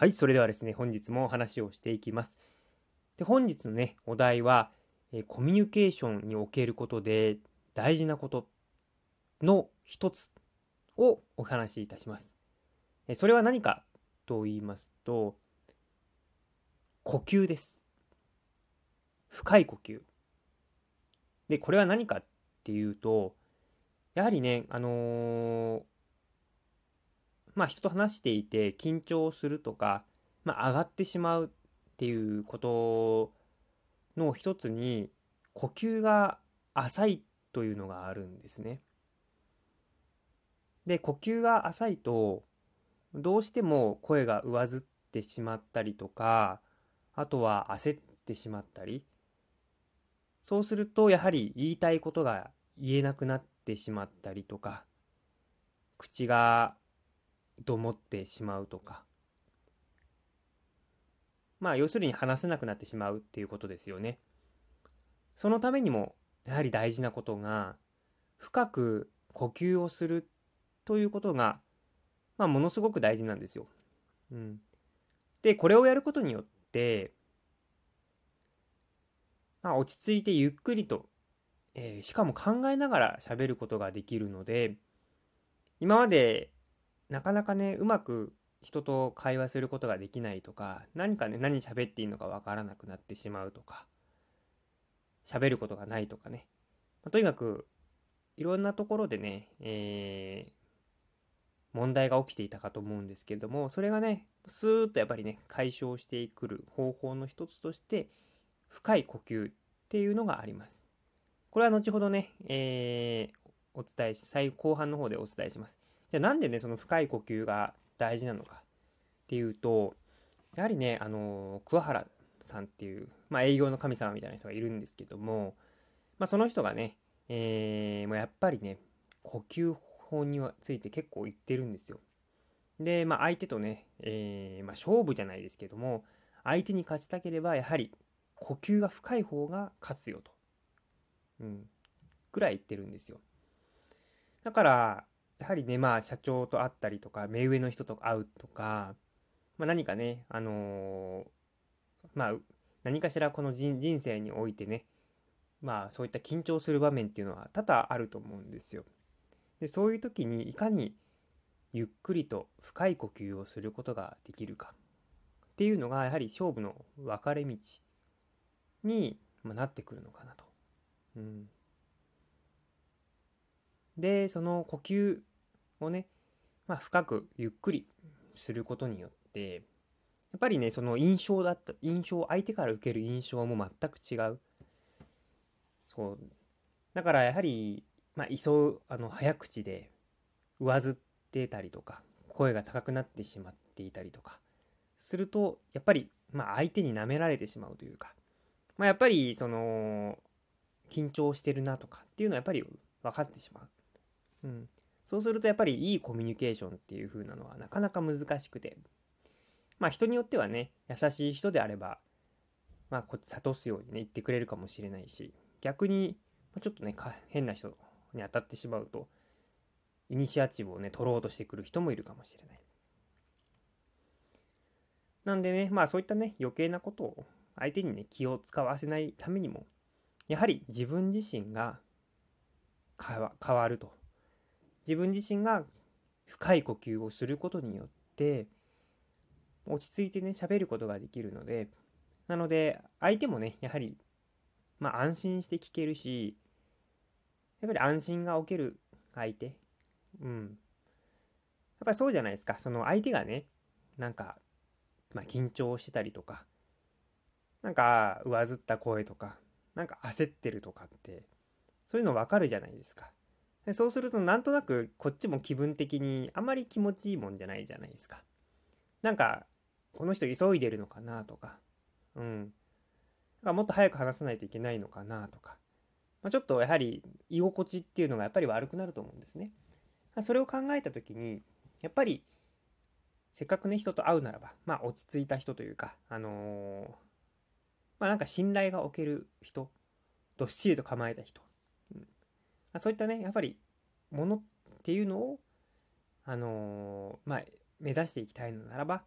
はい、それではですね、本日もお話をしていきます。で、本日のね、お題は、えコミュニケーションにおけることで大事なことの一つをお話しいたします。えそれは何かと言いますと、呼吸です。深い呼吸。で、これは何かっていうと、やはりね、あのー、まあ人と話していて緊張するとか、まあ上がってしまうっていうことの一つに、呼吸が浅いというのがあるんですね。で、呼吸が浅いと、どうしても声が上ずってしまったりとか、あとは焦ってしまったり、そうするとやはり言いたいことが言えなくなってしまったりとか、口がどもってしまうとか、まあ要するに話せなくなってしまうっていうことですよね。そのためにもやはり大事なことが深く呼吸をするということが、まあ、ものすごく大事なんですよ。うん、でこれをやることによって、まあ、落ち着いてゆっくりと、えー、しかも考えながら喋ることができるので今までなかなかねうまく人と会話することができないとか何かね何喋っていいのかわからなくなってしまうとか喋ることがないとかね、まあ、とにかくいろんなところでね、えー、問題が起きていたかと思うんですけれどもそれがねスーッとやっぱりね解消してくる方法の一つとして深い呼吸っていうのがあります。これは後ほどね、えー、お伝えし、最後半の方でお伝えします。じゃあなんでね、その深い呼吸が大事なのかっていうと、やはりね、あの、桑原さんっていう、まあ、営業の神様みたいな人がいるんですけども、まあ、その人がね、えー、もうやっぱりね、呼吸法について結構言ってるんですよ。で、まあ、相手とね、えー、まあ、勝負じゃないですけども、相手に勝ちたければ、やはり呼吸が深い方が勝つよと。うん。ぐらい言ってるんですよ。だから、やはりね、まあ、社長と会ったりとか、目上の人と会うとか、まあ、何かね、あのー、まあ、何かしらこの人生においてね、まあ、そういった緊張する場面っていうのは多々あると思うんですよ。で、そういう時にいかにゆっくりと深い呼吸をすることができるかっていうのが、やはり勝負の分かれ道にまなってくるのかなと。うん、で、その呼吸をね、まあ、深くゆっくりすることによって、やっぱりね、その印象だった、印象、相手から受ける印象も全く違う。そう。だからやはり、まあ、急あの、早口で上ずってたりとか、声が高くなってしまっていたりとか、すると、やっぱり、まあ、相手に舐められてしまうというか、まあ、やっぱり、その、緊張してるなとかっていうのはやっぱり分かってしまう。うん。そうするとやっぱりいいコミュニケーションっていう風なのはなかなか難しくて。まあ人によってはね、優しい人であれば、まあこっち諭すようにね、言ってくれるかもしれないし、逆に、ちょっとね、変な人に当たってしまうと、イニシアチブをね、取ろうとしてくる人もいるかもしれない。なんでね、まあそういったね、余計なことを相手にね、気を使わせないためにも、やはり自分自身が変わると自分自身が深い呼吸をすることによって落ち着いてね喋ることができるのでなので相手もねやはりまあ安心して聞けるしやっぱり安心が起きる相手。うん。やっぱりそうじゃないですか。その相手がねなんかまあ緊張してたりとかなんか上ずった声とかなんか焦ってるとかってそういうの分かるじゃないですか。でそうするとなんとなくこっちも気分的にあまり気持ちいいもんじゃないじゃないですか。なんかこの人急いでるのかなとか、うん。なんかもっと早く話さないといけないのかなとか、まあ、ちょっとやはり居心地っていうのがやっぱり悪くなると思うんですね。それを考えた時にやっぱりせっかくね人と会うならばまあ落ち着いた人というかあのー、まあなんか信頼がおける人どっしりと構えた人まそういったね、やっぱり、ものっていうのを、あのー、まあ、目指していきたいのならば、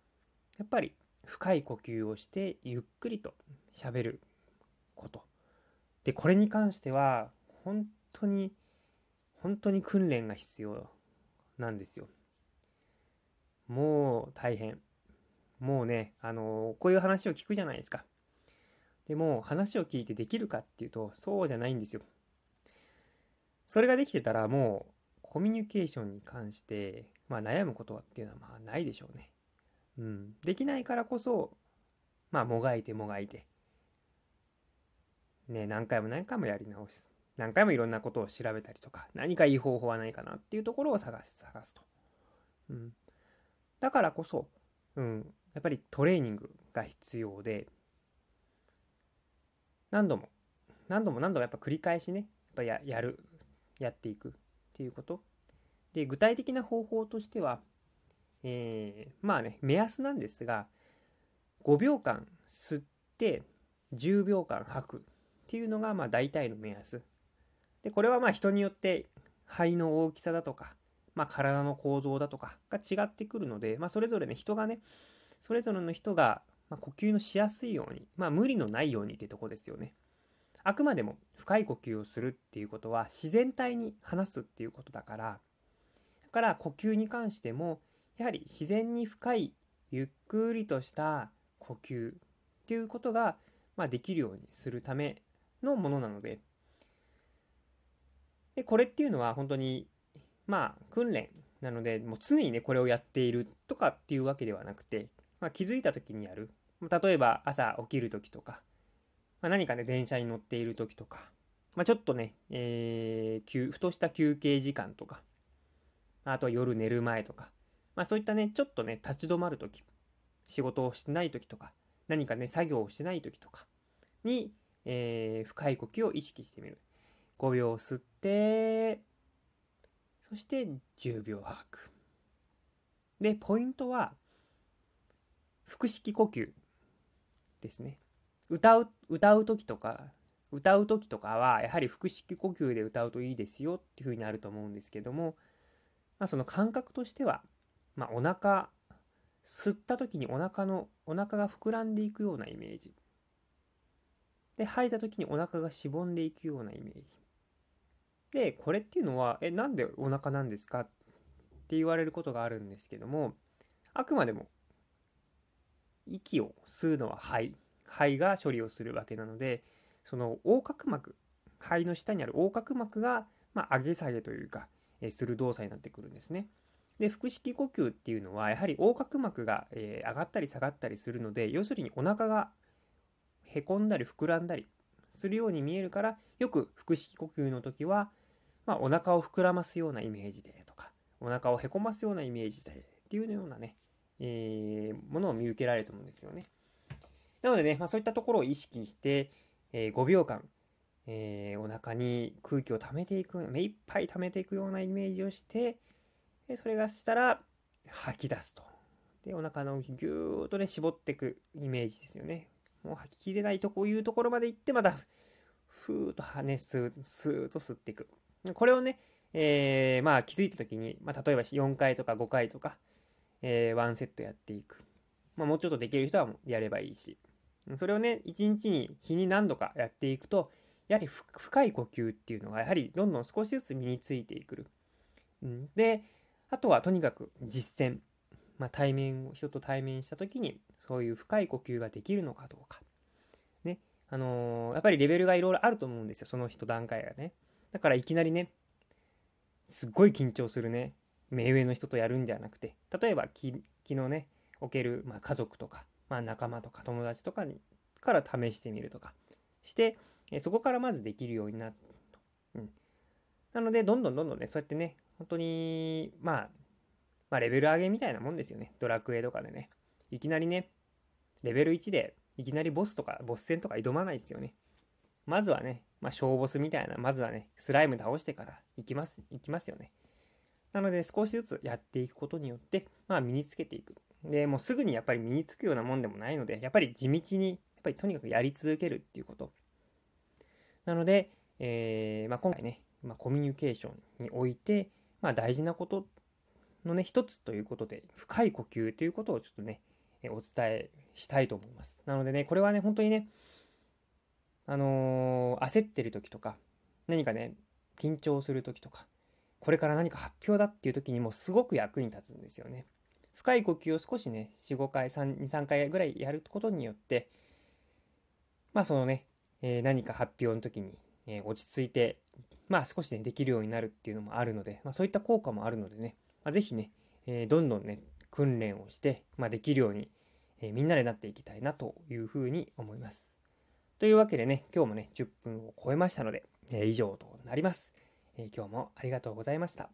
やっぱり深い呼吸をしてゆっくりと喋ること。でこれに関しては本当に本当に訓練が必要なんですよ。もう大変。もうねあのこういう話を聞くじゃないですか。でも話を聞いてできるかっていうとそうじゃないんですよ。それができてたらもうコミュニケーションに関して、まあ、悩むことはっていうのはまあないでしょうね。うん。できないからこそ、まあ、もがいてもがいて、ね、何回も何回もやり直す。何回もいろんなことを調べたりとか、何かいい方法はないかなっていうところを探す、探すと。うん。だからこそ、うん、やっぱりトレーニングが必要で、何度も、何度も何度もやっぱ繰り返しね、やっぱややる、やっていくっていうこと。で、具体的な方法としては、えー、まあね、目安なんですが、5秒間吸って10秒間吐くっていうのがまあ大体の目安。で、これはまあ人によって肺の大きさだとか、まあ体の構造だとかが違ってくるので、まあそれぞれね、人がね、それぞれの人がま呼吸のしやすいように、まあ無理のないようにってとこですよね。あくまでも深い呼吸をするっていうことは自然体に話すっていうことだから、だから呼吸に関しても、やはり自然に深い、ゆっくりとした呼吸っていうことが、まあ、できるようにするためのものなので、で、これっていうのは本当に、まあ、訓練なので、もう常にね、これをやっているとかっていうわけではなくて、まあ、気づいた時にやる。例えば朝起きる時とか、まあ、何かね、電車に乗っている時とか、まあ、ちょっとね、えー、ふとした休憩時間とか、あとは夜寝る前とか、まあそういったね、ちょっとね、立ち止まる時、仕事をしてない時とか、何かね、作業をしてない時とかに、えー、深い呼吸を意識してみる。5秒吸って、そして10秒吐く。で、ポイントは、腹式呼吸ですね。歌う、歌う時とか、歌う時とかは、やはり腹式呼吸で歌うといいですよっていうふうになると思うんですけども、まあ、その感覚としては、まあ、お腹、吸った時にお腹の、お腹が膨らんでいくようなイメージ。で、吐いた時にお腹がしぼんでいくようなイメージ。で、これっていうのは、え、なんでお腹なんですか？って言われることがあるんですけども、あくまでも、息を吸うのは肺。肺が処理をするわけなのでその横隔膜肺の下にある横隔膜が、まあ、上げ下げというか、えする動作になってくるんですね。で腹式呼吸っていうのはやはり横隔膜が、えー、上がったり下がったりするので要するにお腹がへこんだり膨らんだりするように見えるからよく腹式呼吸の時は、まあ、お腹を膨らますようなイメージでとかお腹をへこますようなイメージでっていうようなね、えー、ものを見受けられると思うんですよね。なのでね、まあ、そういったところを意識して、えー、5秒間、えー、お腹に空気を溜めていく、目いっぱい溜めていくようなイメージをして、でそれがしたら吐き出すと。で、お腹のぎゅーっとね、絞っていくイメージですよね。もう吐ききれないとこういうところまで行って、また、ふーっと跳ね、スースーッと吸っていく。これをね、えー、まあ気づいた時に、まあ例えば4回とか5回とか、えー、1セットやっていく。まあもうちょっとできる人はやればいいし。それをね、一日に日に何度かやっていくと、やはり深い呼吸っていうのがやはりどんどん少しずつ身についてくる。うん、で、あとはとにかく実践。まあ、対面を、人と対面した時にそういう深い呼吸ができるのかどうか。ね。あのー、やっぱりレベルがいろいろあると思うんですよ。その人段階がね。だからいきなりね、すっごい緊張するね、目上の人とやるんではなくて、例えば昨日ね、おける、まあ、家族とか、まあ、仲間とか友達とかにから試してみるとかして、えそこからまずできるようになると。うん。なので、どんどんどんどんね、そうやってね、本当に、まあ、まあ、レベル上げみたいなもんですよね。ドラクエとかでね。いきなりね、レベル1で、いきなりボスとか、ボス戦とか挑まないですよね。まずはね、まあ、小ボスみたいな、まずはね、スライム倒してから行きます、行きますよね。なので、少しずつやっていくことによって、まあ、身につけていく。で、もうすぐにやっぱり身につくようなもんでもないので、やっぱり地道に、やっぱりとにかくやり続けるっていうこと。なので、えー、まあ、今回ね、まあ、コミュニケーションにおいて、まあ、大事なことのね、一つということで、深い呼吸ということをちょっとね、お伝えしたいと思います。なのでね、これはね、本当にね、あのー、焦ってる時とか、何かね、緊張する時とか、これから何か発表だっていう時にもすごく役に立つんですよね。深い呼吸を少しね、4、5回、3、2、3回ぐらいやることによって、まあそのね、えー、何か発表の時に、えー、落ち着いて、まあ少しね、できるようになるっていうのもあるので、まあそういった効果もあるのでね、まあ、ぜひね、えー、どんどんね、訓練をして、まあ、できるように、えみんなでなっていきたいなというふうに思います。というわけでね、今日もね、10分を超えましたので、え以上となります、え今日もありがとうございました。